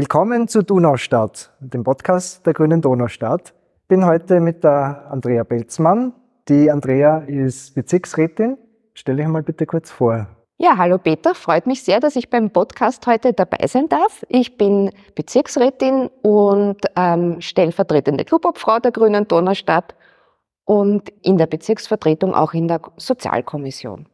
Willkommen zu Donaustadt, dem Podcast der Grünen Donaustadt. Ich bin heute mit der Andrea Belzmann. Die Andrea ist Bezirksrätin. Stell dich mal bitte kurz vor. Ja, hallo Peter, freut mich sehr, dass ich beim Podcast heute dabei sein darf. Ich bin Bezirksrätin und ähm, stellvertretende Clubobfrau der Grünen Donaustadt und in der Bezirksvertretung auch in der Sozialkommission.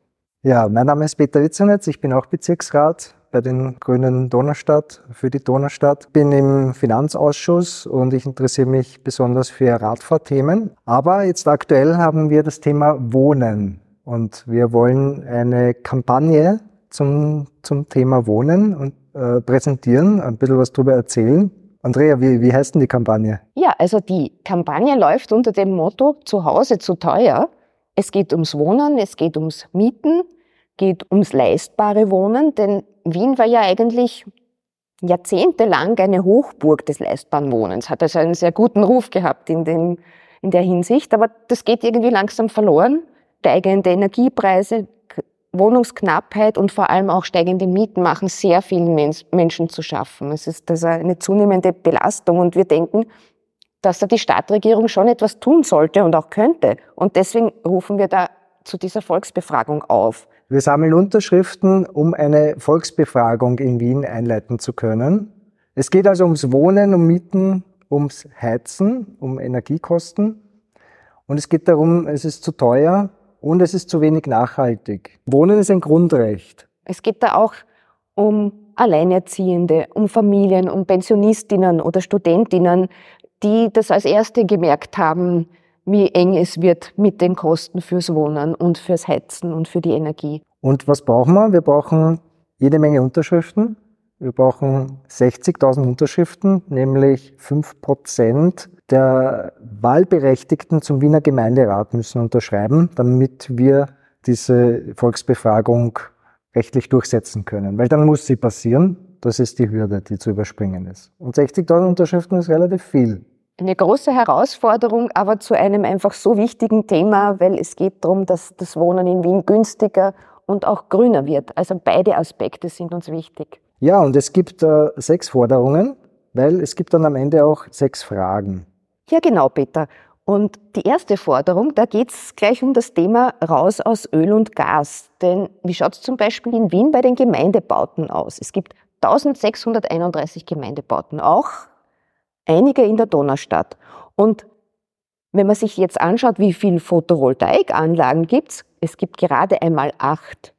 Ja, mein Name ist Peter Witzenetz, ich bin auch Bezirksrat bei den Grünen Donaustadt, für die Donaustadt. Bin im Finanzausschuss und ich interessiere mich besonders für Radfahrthemen. Aber jetzt aktuell haben wir das Thema Wohnen und wir wollen eine Kampagne zum, zum Thema Wohnen und, äh, präsentieren, ein bisschen was darüber erzählen. Andrea, wie, wie heißt denn die Kampagne? Ja, also die Kampagne läuft unter dem Motto Zu Hause zu teuer. Es geht ums Wohnen, es geht ums Mieten, geht ums leistbare Wohnen, denn Wien war ja eigentlich jahrzehntelang eine Hochburg des leistbaren Wohnens, hat also einen sehr guten Ruf gehabt in, dem, in der Hinsicht, aber das geht irgendwie langsam verloren. Steigende Energiepreise, Wohnungsknappheit und vor allem auch steigende Mieten machen sehr vielen Menschen zu schaffen. Es ist also eine zunehmende Belastung und wir denken, dass da die Stadtregierung schon etwas tun sollte und auch könnte. Und deswegen rufen wir da zu dieser Volksbefragung auf. Wir sammeln Unterschriften, um eine Volksbefragung in Wien einleiten zu können. Es geht also ums Wohnen, um Mieten, ums Heizen, um Energiekosten. Und es geht darum, es ist zu teuer und es ist zu wenig nachhaltig. Wohnen ist ein Grundrecht. Es geht da auch um Alleinerziehende, um Familien, um Pensionistinnen oder Studentinnen, die das als Erste gemerkt haben, wie eng es wird mit den Kosten fürs Wohnen und fürs Heizen und für die Energie. Und was brauchen wir? Wir brauchen jede Menge Unterschriften. Wir brauchen 60.000 Unterschriften, nämlich 5 Prozent der Wahlberechtigten zum Wiener Gemeinderat müssen unterschreiben, damit wir diese Volksbefragung rechtlich durchsetzen können. Weil dann muss sie passieren. Das ist die Hürde, die zu überspringen ist. Und 60.000 Unterschriften ist relativ viel eine große Herausforderung, aber zu einem einfach so wichtigen Thema, weil es geht darum, dass das Wohnen in Wien günstiger und auch grüner wird. Also beide Aspekte sind uns wichtig. Ja, und es gibt äh, sechs Forderungen, weil es gibt dann am Ende auch sechs Fragen. Ja, genau, Peter. Und die erste Forderung, da geht es gleich um das Thema raus aus Öl und Gas. Denn wie schaut es zum Beispiel in Wien bei den Gemeindebauten aus? Es gibt 1631 Gemeindebauten, auch einige in der Donaustadt. Und wenn man sich jetzt anschaut, wie viele Photovoltaikanlagen gibt's, es gibt gerade einmal acht.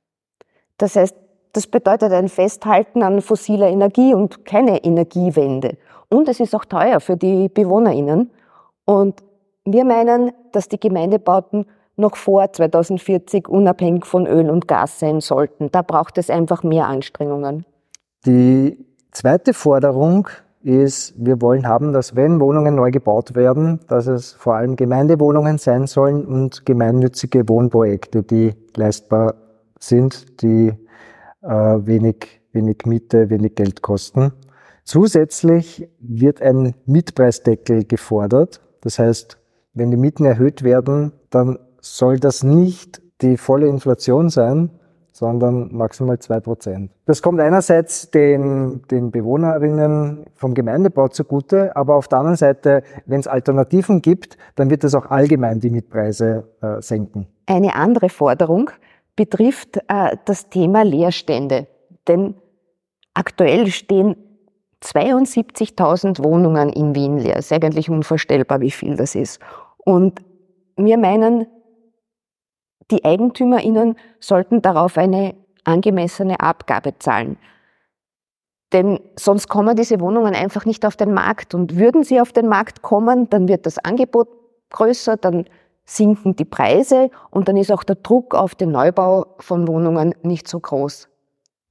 Das heißt, das bedeutet ein Festhalten an fossiler Energie und keine Energiewende. Und es ist auch teuer für die BewohnerInnen. Und wir meinen, dass die Gemeindebauten noch vor 2040 unabhängig von Öl und Gas sein sollten. Da braucht es einfach mehr Anstrengungen. Die zweite Forderung ist, wir wollen haben, dass wenn Wohnungen neu gebaut werden, dass es vor allem Gemeindewohnungen sein sollen und gemeinnützige Wohnprojekte, die leistbar sind, die äh, wenig, wenig Miete, wenig Geld kosten. Zusätzlich wird ein Mietpreisdeckel gefordert. Das heißt, wenn die Mieten erhöht werden, dann soll das nicht die volle Inflation sein, sondern maximal zwei Prozent. Das kommt einerseits den, den Bewohnerinnen vom Gemeindebau zugute, aber auf der anderen Seite, wenn es Alternativen gibt, dann wird das auch allgemein die Mietpreise äh, senken. Eine andere Forderung betrifft äh, das Thema Leerstände. Denn aktuell stehen 72.000 Wohnungen in Wien leer. Es ist eigentlich unvorstellbar, wie viel das ist. Und wir meinen, die EigentümerInnen sollten darauf eine angemessene Abgabe zahlen. Denn sonst kommen diese Wohnungen einfach nicht auf den Markt. Und würden sie auf den Markt kommen, dann wird das Angebot größer, dann sinken die Preise und dann ist auch der Druck auf den Neubau von Wohnungen nicht so groß.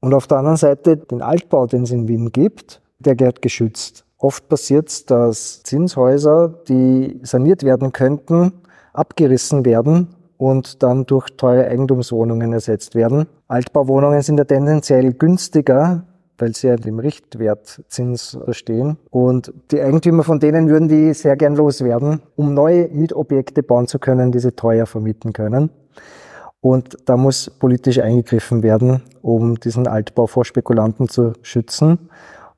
Und auf der anderen Seite den Altbau, den es in Wien gibt, der gehört geschützt. Oft passiert es, dass Zinshäuser, die saniert werden könnten, abgerissen werden und dann durch teure Eigentumswohnungen ersetzt werden. Altbauwohnungen sind ja tendenziell günstiger, weil sie ja dem Richtwertzins stehen. Und die Eigentümer von denen würden die sehr gern loswerden, um neue Mietobjekte bauen zu können, die sie teuer vermieten können. Und da muss politisch eingegriffen werden, um diesen Altbau vor Spekulanten zu schützen.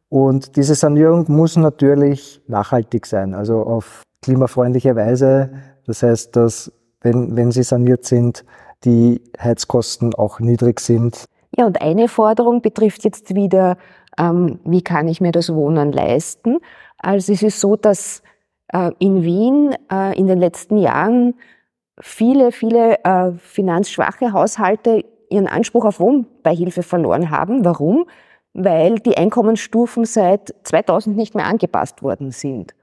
Und diese Sanierung muss natürlich nachhaltig sein, also auf klimafreundliche Weise. Das heißt, dass wenn, wenn sie saniert sind, die Heizkosten auch niedrig sind. Ja, und eine Forderung betrifft jetzt wieder, ähm, wie kann ich mir das Wohnen leisten? Also es ist so, dass äh, in Wien äh, in den letzten Jahren viele, viele äh, finanzschwache Haushalte ihren Anspruch auf Wohnbeihilfe verloren haben. Warum? Weil die Einkommensstufen seit 2000 nicht mehr angepasst worden sind.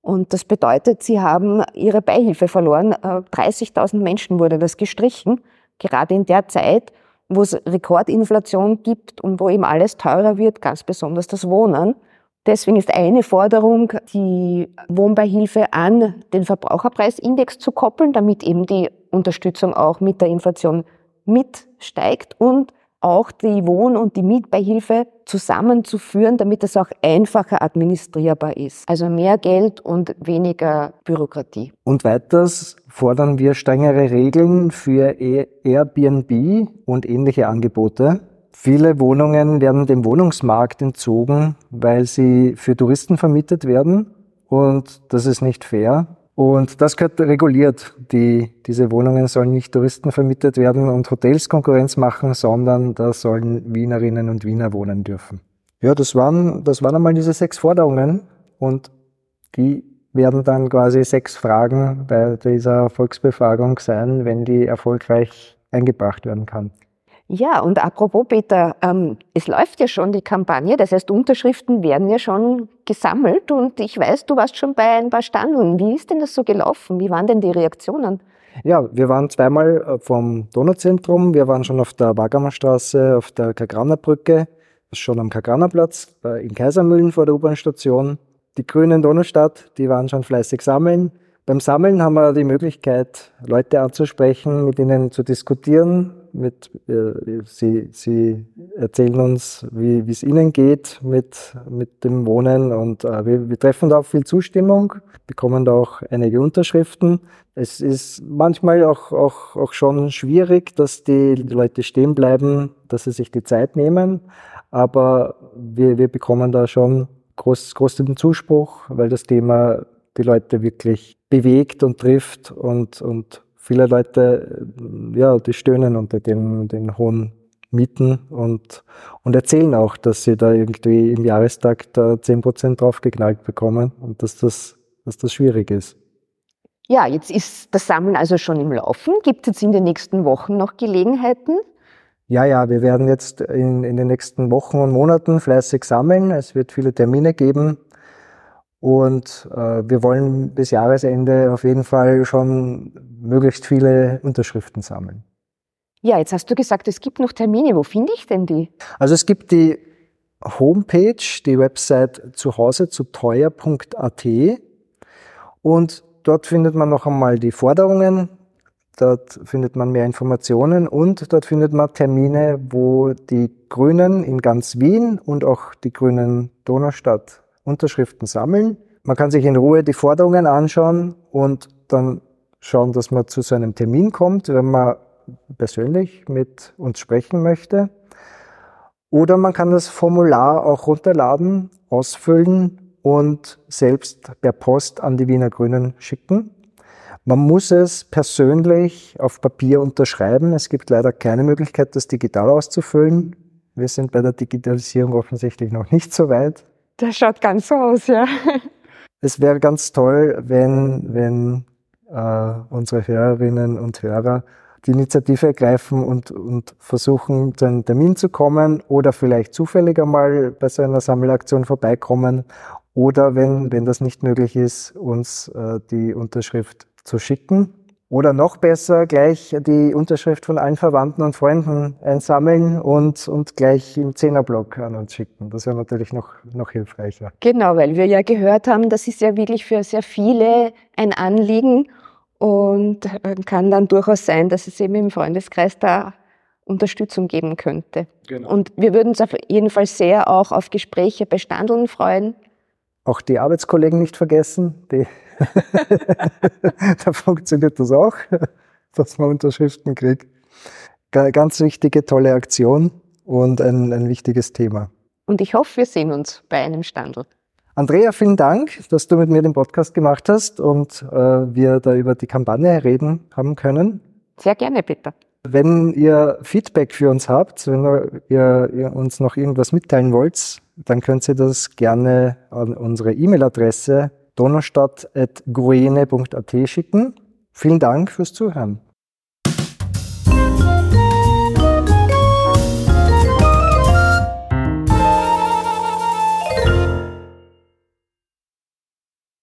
Und das bedeutet, sie haben ihre Beihilfe verloren. 30.000 äh, Menschen wurde das gestrichen, gerade in der Zeit, wo es Rekordinflation gibt und wo eben alles teurer wird, ganz besonders das Wohnen. Deswegen ist eine Forderung, die Wohnbeihilfe an den Verbraucherpreisindex zu koppeln, damit eben die Unterstützung auch mit der Inflation mitsteigt und auch die Wohn- und die Mietbeihilfe zusammenzuführen, damit es auch einfacher administrierbar ist. Also mehr Geld und weniger Bürokratie. Und weiters fordern wir strengere Regeln für Airbnb und ähnliche Angebote. Viele Wohnungen werden dem Wohnungsmarkt entzogen, weil sie für Touristen vermietet werden. Und das ist nicht fair. Und das gehört reguliert. Die, diese Wohnungen sollen nicht Touristen vermietet werden und Hotels Konkurrenz machen, sondern da sollen Wienerinnen und Wiener wohnen dürfen. Ja, das waren, das waren einmal diese sechs Forderungen und die werden dann quasi sechs Fragen bei dieser Volksbefragung sein, wenn die erfolgreich eingebracht werden kann. Ja, und apropos Peter, ähm, es läuft ja schon die Kampagne, das heißt, Unterschriften werden ja schon gesammelt und ich weiß, du warst schon bei ein paar Standen. Wie ist denn das so gelaufen? Wie waren denn die Reaktionen? Ja, wir waren zweimal äh, vom Donauzentrum, wir waren schon auf der Wagamerstraße, auf der Kagranerbrücke, schon am Kagranerplatz, äh, in Kaisermühlen vor der U-Bahn-Station. Die Grünen Donaustadt, die waren schon fleißig sammeln. Beim Sammeln haben wir die Möglichkeit, Leute anzusprechen, mit ihnen zu diskutieren, mit, äh, sie, sie erzählen uns, wie es ihnen geht mit, mit dem Wohnen und äh, wir, wir treffen da auch viel Zustimmung, bekommen da auch einige Unterschriften. Es ist manchmal auch, auch, auch schon schwierig, dass die Leute stehen bleiben, dass sie sich die Zeit nehmen, aber wir, wir bekommen da schon groß, großen Zuspruch, weil das Thema die Leute wirklich bewegt und trifft und, und viele Leute, ja, die stöhnen unter den, den hohen Mieten und, und erzählen auch, dass sie da irgendwie im Jahrestag da 10% draufgeknallt bekommen und dass das, dass das schwierig ist. Ja, jetzt ist das Sammeln also schon im Laufen. Gibt es jetzt in den nächsten Wochen noch Gelegenheiten? Ja, ja, wir werden jetzt in, in den nächsten Wochen und Monaten fleißig sammeln. Es wird viele Termine geben. Und äh, wir wollen bis Jahresende auf jeden Fall schon möglichst viele Unterschriften sammeln. Ja, jetzt hast du gesagt, es gibt noch Termine. Wo finde ich denn die? Also es gibt die Homepage, die Website zuhause zu teuer.at und dort findet man noch einmal die Forderungen, dort findet man mehr Informationen und dort findet man Termine, wo die Grünen in ganz Wien und auch die Grünen Donaustadt Unterschriften sammeln. Man kann sich in Ruhe die Forderungen anschauen und dann schauen, dass man zu so einem Termin kommt, wenn man persönlich mit uns sprechen möchte. Oder man kann das Formular auch runterladen, ausfüllen und selbst per Post an die Wiener Grünen schicken. Man muss es persönlich auf Papier unterschreiben. Es gibt leider keine Möglichkeit, das digital auszufüllen. Wir sind bei der Digitalisierung offensichtlich noch nicht so weit. Das schaut ganz so aus, ja. Es wäre ganz toll, wenn, wenn äh, unsere Hörerinnen und Hörer die Initiative ergreifen und, und versuchen, zu einem Termin zu kommen oder vielleicht zufällig einmal bei so einer Sammelaktion vorbeikommen oder wenn, wenn das nicht möglich ist, uns äh, die Unterschrift zu schicken. Oder noch besser, gleich die Unterschrift von allen Verwandten und Freunden einsammeln und, und gleich im Zehnerblock an uns schicken. Das wäre natürlich noch, noch hilfreicher. Genau, weil wir ja gehört haben, das ist ja wirklich für sehr viele ein Anliegen und äh, kann dann durchaus sein, dass es eben im Freundeskreis da Unterstützung geben könnte. Genau. Und wir würden uns auf jeden Fall sehr auch auf Gespräche bei Standeln freuen. Auch die Arbeitskollegen nicht vergessen, die da funktioniert das auch, dass man Unterschriften kriegt. Ganz wichtige, tolle Aktion und ein, ein wichtiges Thema. Und ich hoffe, wir sehen uns bei einem Standel. Andrea, vielen Dank, dass du mit mir den Podcast gemacht hast und äh, wir da über die Kampagne reden haben können. Sehr gerne, Peter. Wenn ihr Feedback für uns habt, wenn ihr, ihr uns noch irgendwas mitteilen wollt, dann könnt ihr das gerne an unsere E-Mail-Adresse donaustadt.gruene.at schicken. Vielen Dank fürs Zuhören.